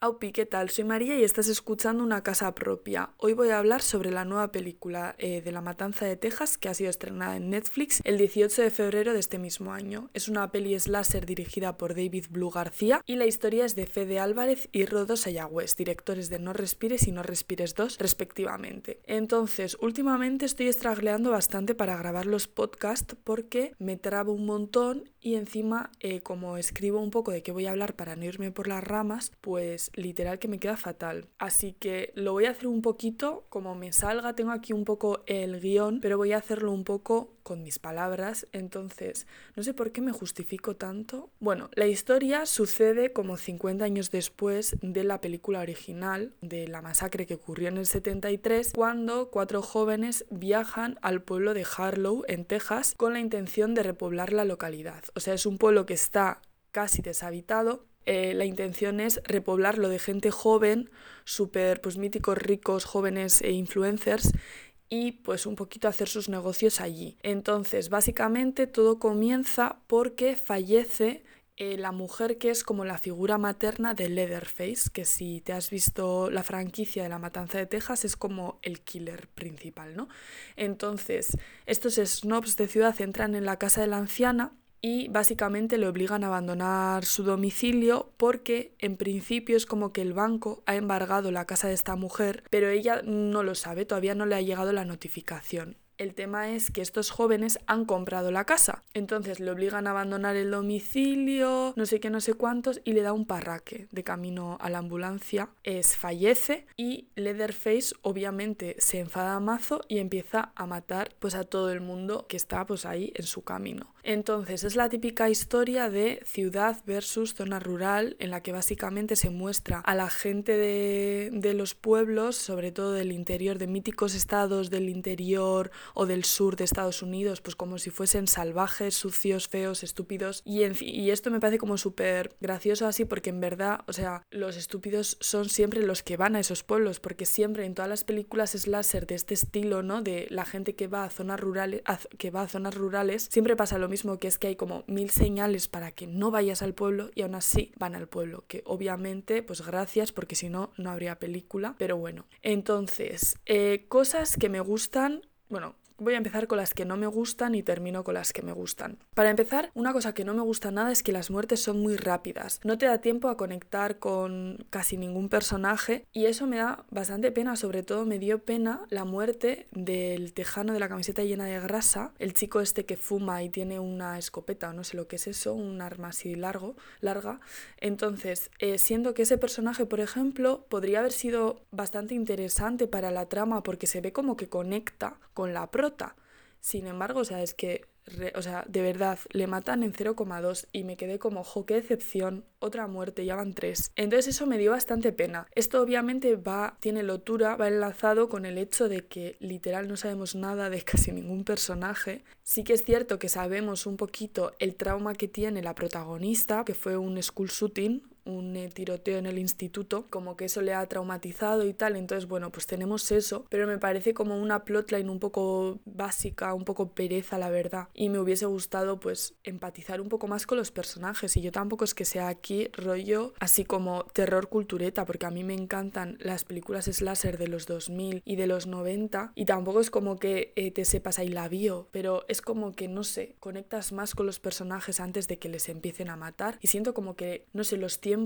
Aupi, ¿qué tal? Soy María y estás escuchando Una Casa Propia. Hoy voy a hablar sobre la nueva película eh, de La Matanza de Texas que ha sido estrenada en Netflix el 18 de febrero de este mismo año. Es una peli slasher dirigida por David Blue García y la historia es de Fede Álvarez y Rodo Sayagüez, directores de No Respires y No Respires 2 respectivamente. Entonces, últimamente estoy estragleando bastante para grabar los podcasts porque me trabo un montón y encima eh, como escribo un poco de qué voy a hablar para no irme por las ramas, pues literal que me queda fatal. Así que lo voy a hacer un poquito como me salga. Tengo aquí un poco el guion, pero voy a hacerlo un poco con mis palabras. Entonces, no sé por qué me justifico tanto. Bueno, la historia sucede como 50 años después de la película original, de la masacre que ocurrió en el 73, cuando cuatro jóvenes viajan al pueblo de Harlow, en Texas, con la intención de repoblar la localidad. O sea, es un pueblo que está casi deshabitado eh, la intención es repoblarlo de gente joven, súper pues, míticos, ricos, jóvenes e influencers y pues un poquito hacer sus negocios allí. Entonces, básicamente todo comienza porque fallece eh, la mujer que es como la figura materna de Leatherface, que si te has visto la franquicia de la Matanza de Texas es como el killer principal, ¿no? Entonces, estos snobs de ciudad entran en la casa de la anciana y básicamente le obligan a abandonar su domicilio porque en principio es como que el banco ha embargado la casa de esta mujer, pero ella no lo sabe, todavía no le ha llegado la notificación. El tema es que estos jóvenes han comprado la casa, entonces le obligan a abandonar el domicilio, no sé qué, no sé cuántos, y le da un parraque de camino a la ambulancia. Es fallece y Leatherface obviamente se enfada mazo y empieza a matar pues a todo el mundo que está pues ahí en su camino. Entonces es la típica historia de ciudad versus zona rural en la que básicamente se muestra a la gente de, de los pueblos, sobre todo del interior, de míticos estados del interior o del sur de Estados Unidos, pues como si fuesen salvajes, sucios, feos, estúpidos. Y, y esto me parece como súper gracioso así porque en verdad, o sea, los estúpidos son siempre los que van a esos pueblos, porque siempre en todas las películas slasher de este estilo, ¿no? De la gente que va a zonas rurales, que va a zonas rurales, siempre pasa lo mismo, que es que hay como mil señales para que no vayas al pueblo y aún así van al pueblo, que obviamente, pues gracias, porque si no, no habría película, pero bueno. Entonces, eh, cosas que me gustan bueno, Voy a empezar con las que no me gustan y termino con las que me gustan. Para empezar, una cosa que no me gusta nada es que las muertes son muy rápidas. No te da tiempo a conectar con casi ningún personaje y eso me da bastante pena, sobre todo me dio pena la muerte del tejano de la camiseta llena de grasa, el chico este que fuma y tiene una escopeta o no sé lo que es eso, un arma así largo, larga. Entonces, eh, siendo que ese personaje, por ejemplo, podría haber sido bastante interesante para la trama porque se ve como que conecta con la pro sin embargo, o sea, es que, o sea, de verdad, le matan en 0,2 y me quedé como, jo, qué decepción, otra muerte, ya van tres. Entonces eso me dio bastante pena. Esto obviamente va, tiene lotura, va enlazado con el hecho de que literal no sabemos nada de casi ningún personaje. Sí que es cierto que sabemos un poquito el trauma que tiene la protagonista, que fue un school shooting, un eh, tiroteo en el instituto, como que eso le ha traumatizado y tal, entonces bueno, pues tenemos eso, pero me parece como una plotline un poco básica, un poco pereza la verdad, y me hubiese gustado pues empatizar un poco más con los personajes, y yo tampoco es que sea aquí rollo así como terror cultureta, porque a mí me encantan las películas slasher de los 2000 y de los 90, y tampoco es como que eh, te sepas ahí la bio, pero es como que no sé, conectas más con los personajes antes de que les empiecen a matar, y siento como que, no sé, los tiempos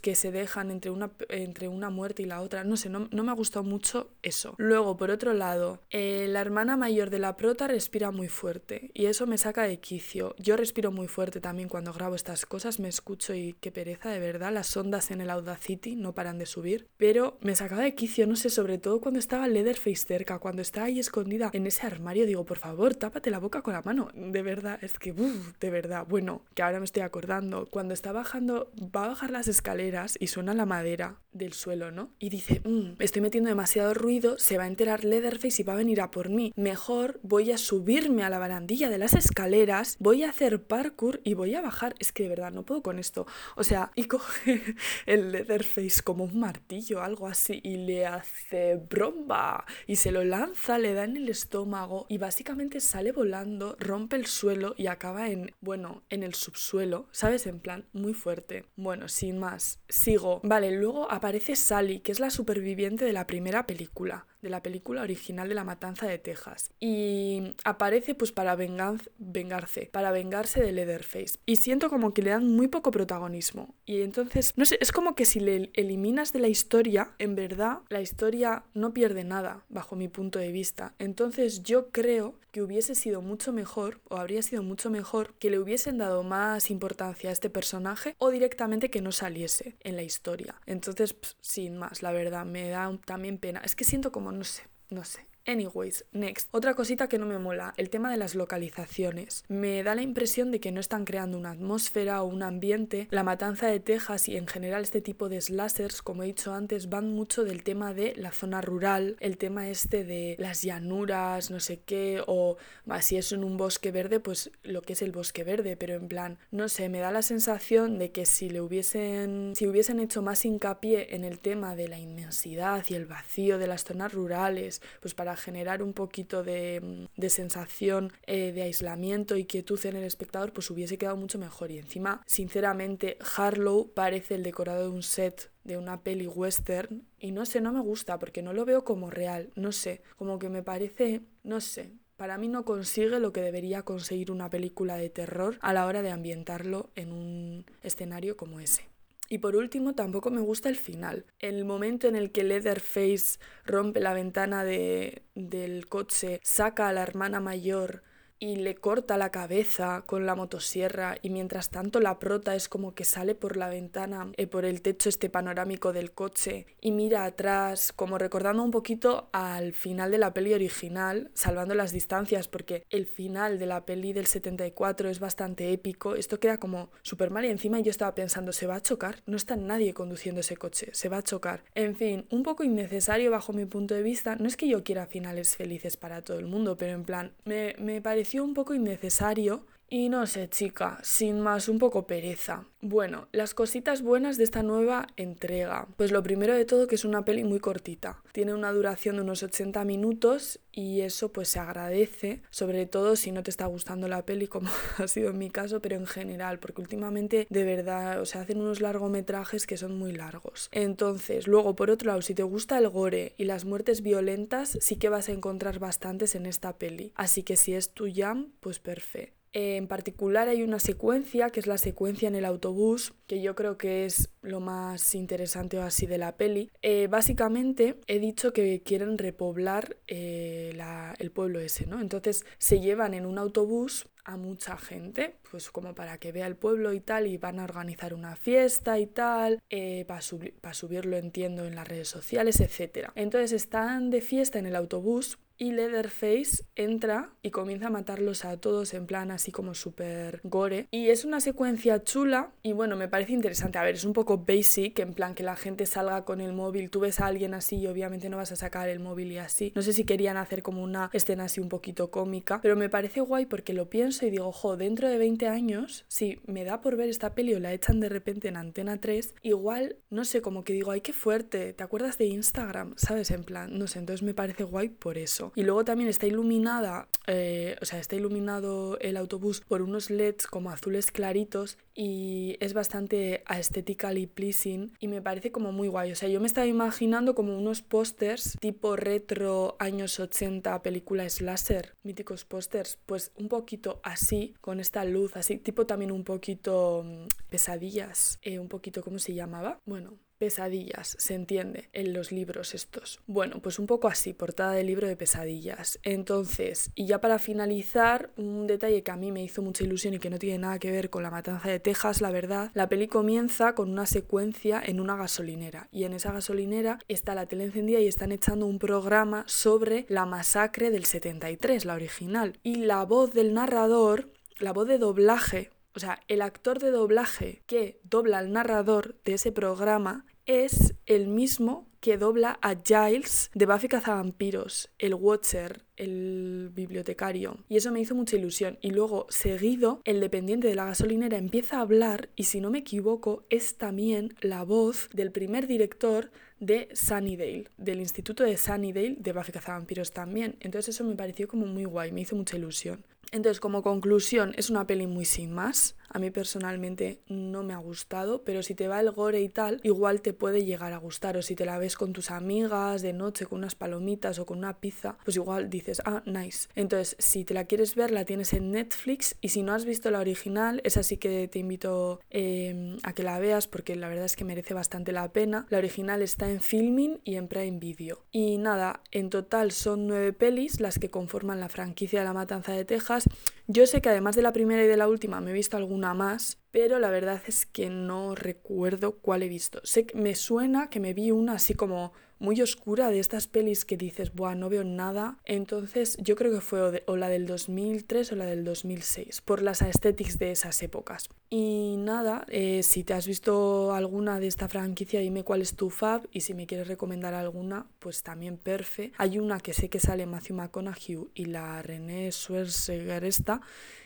que se dejan entre una, entre una muerte y la otra. No sé, no, me ha gustado mucho eso. Luego, por otro lado, eh, la hermana mayor de la prota respira muy fuerte y eso me saca de quicio. Yo respiro muy fuerte también cuando grabo estas cosas, me escucho y qué pereza, de verdad. Las ondas en el Audacity no paran de subir, pero me sacaba de quicio, no sé, sobre todo cuando estaba Leatherface cerca, cuando está ahí escondida en ese armario, digo, por favor, tápate la boca con la mano. De verdad, es que, de verdad. Bueno, que ahora me estoy acordando, cuando está bajando, va a bajar las escaleras y suena la madera. del suelo, ¿no? Y dice, mm, estoy metiendo demasiado ruido, se va a enterar Leatherface y va a venir a por mí. Mejor voy a subirme a la barandilla de las escaleras, voy a hacer parkour y voy a bajar. Es que de verdad no puedo con esto. O sea, y coge el Leatherface como un martillo, algo así, y le hace bromba y se lo lanza, le da en el estómago y básicamente sale volando, rompe el suelo y acaba en, bueno, en el subsuelo, ¿sabes? En plan, muy fuerte. Bueno, sin más, sigo. Vale, luego aparece Sally, que es la superviviente de la primera película de la película original de La Matanza de Texas. Y aparece pues para vengarse, para vengarse de Leatherface. Y siento como que le dan muy poco protagonismo. Y entonces, no sé, es como que si le eliminas de la historia, en verdad la historia no pierde nada, bajo mi punto de vista. Entonces yo creo que hubiese sido mucho mejor, o habría sido mucho mejor, que le hubiesen dado más importancia a este personaje o directamente que no saliese en la historia. Entonces, sin más, la verdad, me da también pena. Es que siento como no sé, no sé. Anyways, next. Otra cosita que no me mola, el tema de las localizaciones. Me da la impresión de que no están creando una atmósfera o un ambiente. La matanza de Texas y en general este tipo de slashers, como he dicho antes, van mucho del tema de la zona rural, el tema este de las llanuras, no sé qué, o si es en un bosque verde, pues lo que es el bosque verde, pero en plan, no sé, me da la sensación de que si le hubiesen, si hubiesen hecho más hincapié en el tema de la inmensidad y el vacío de las zonas rurales, pues para generar un poquito de, sensación eh, de aislamiento y quietud en el espectador, pues hubiese quedado mucho mejor. Y encima, sinceramente, Harlow parece el decorado de un set de una peli western y no sé, no me gusta porque no lo veo como real, no sé, como que me parece, no sé, para mí no consigue lo que debería conseguir una película de terror a la hora de ambientarlo en un escenario como ese. Y por último, tampoco me gusta el final. El momento en el que Leatherface rompe la ventana de, del coche, saca a la hermana mayor y le corta la cabeza con la motosierra y mientras tanto la prota es como que sale por la ventana, eh, por el techo este panorámico del coche y mira atrás, como recordando un poquito al final de la peli original, salvando las distancias porque el final de la peli del 74 es bastante épico, esto queda como súper mal y encima yo estaba pensando, ¿se va a chocar? No está nadie conduciendo ese coche, se va a chocar. En fin, un poco innecesario bajo mi punto de vista, no es que yo quiera finales felices para todo el mundo, pero en plan, me, me pareció un poco innecesario y no sé, chica, sin más, un poco pereza. Bueno, las cositas buenas de esta nueva entrega. Pues lo primero de todo que es una peli muy cortita. Tiene una duración de unos 80 minutos y eso pues se agradece, sobre todo si no te está gustando la peli como ha sido en mi caso, pero en general, porque últimamente de verdad, o sea, hacen unos largometrajes que son muy largos. Entonces, luego por otro lado, si te gusta el gore y las muertes violentas, sí que vas a encontrar bastantes en esta peli. Así que si es tu jam, pues perfecto. En particular hay una secuencia, que es la secuencia en el autobús, que yo creo que es lo más interesante o así de la peli. Eh, básicamente he dicho que quieren repoblar eh, el pueblo ese, ¿no? Entonces se llevan en un autobús a mucha gente, pues como para que vea el pueblo y tal, y van a organizar una fiesta y tal, eh, para, subirlo, entiendo, en las redes sociales, etc. Entonces están de fiesta en el autobús y Leatherface entra y comienza a matarlos a todos en plan así como súper gore. Y es una secuencia chula y bueno, me parece interesante. A ver, es un poco basic, en plan que la gente salga con el móvil. Tú ves a alguien así y obviamente no vas a sacar el móvil y así. No sé si querían hacer como una escena así un poquito cómica, pero me parece guay porque lo pienso y digo, jo, dentro de 20 años, si me da por ver esta peli o la echan de repente en Antena 3, igual, no sé, como que digo, ay, qué fuerte. ¿Te acuerdas de Instagram? ¿Sabes? En plan, no sé, entonces me parece guay por eso. Y luego también está iluminada, eh, o sea, está iluminado el autobús por unos LEDs como azules claritos y es bastante aesthetically pleasing y me parece como muy guay. O sea, yo me estaba imaginando como unos pósters tipo retro años 80 película slasher, míticos pósters, pues un poquito así, con esta luz así, tipo también un poquito mm, pesadillas, eh, un poquito, ¿cómo se llamaba? Bueno, pesadillas, se entiende, en los libros estos. Bueno, pues un poco así, portada de libro de pesadillas. Entonces, y ya para finalizar, un detalle que a mí me hizo mucha ilusión y que no tiene nada que ver con la matanza de Texas, la verdad, la peli comienza con una secuencia en una gasolinera y en esa gasolinera está la tele encendida y están echando un programa sobre la masacre del 73, la original. Y la voz del narrador, la voz de doblaje, o sea, el actor de doblaje que dobla al narrador de ese programa es el mismo que dobla a Giles de Buffy Cazavampiros, el Watcher, el bibliotecario. Y eso me hizo mucha ilusión. Y luego, seguido, el dependiente de la gasolinera empieza a hablar y si no me equivoco, es también la voz del primer director de Sunnydale, del instituto de Sunnydale de Buffy Cazavampiros también. Entonces eso me pareció como muy guay, me hizo mucha ilusión. Entonces, como conclusión, es una peli muy sin más. A mí personalmente no me ha gustado, pero si te va el gore y tal, igual te puede llegar a gustar. O si te la ves con tus amigas de noche con unas palomitas o con una pizza, pues igual dices, ah, nice. Entonces, si te la quieres ver, la tienes en Netflix. Y si no has visto la original, es así que te invito em, a que la veas porque la verdad es que merece bastante la pena. La original está en Filming y en Prime Video. Y nada, en total son nueve pelis las que conforman la franquicia de La Matanza de Texas. Yo sé que además de la primera y de la última me he visto alguna más, pero la verdad es que no recuerdo cuál he visto. Sé que me suena que me vi una así como muy oscura de estas pelis que dices, buah, no veo nada. Entonces yo creo que fue o, la del 2003 o la del 2006, por las aesthetics de esas épocas. Y nada, eh, si te has visto alguna de esta franquicia, dime cuál es tu fab y si me quieres recomendar alguna, pues también perfe. Hay una que sé que sale Matthew McConaughey y la René Schwarzenegger esta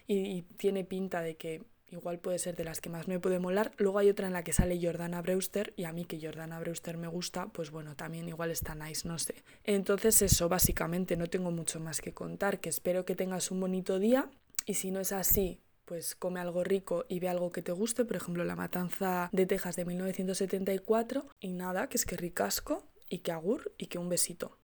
y tiene pinta de que igual puede ser de las que más me puede molar. Luego hay otra en la que sale Jordana Brewster y a mí que Jordana Brewster me gusta, pues bueno, también igual está nice, no sé. Entonces eso, básicamente no tengo mucho más que contar, que espero que tengas un bonito día y si no es así, pues come algo rico y ve algo que te guste, por ejemplo La Matanza de Texas de 1974 y nada, que es que ricasco y que agur y que un besito.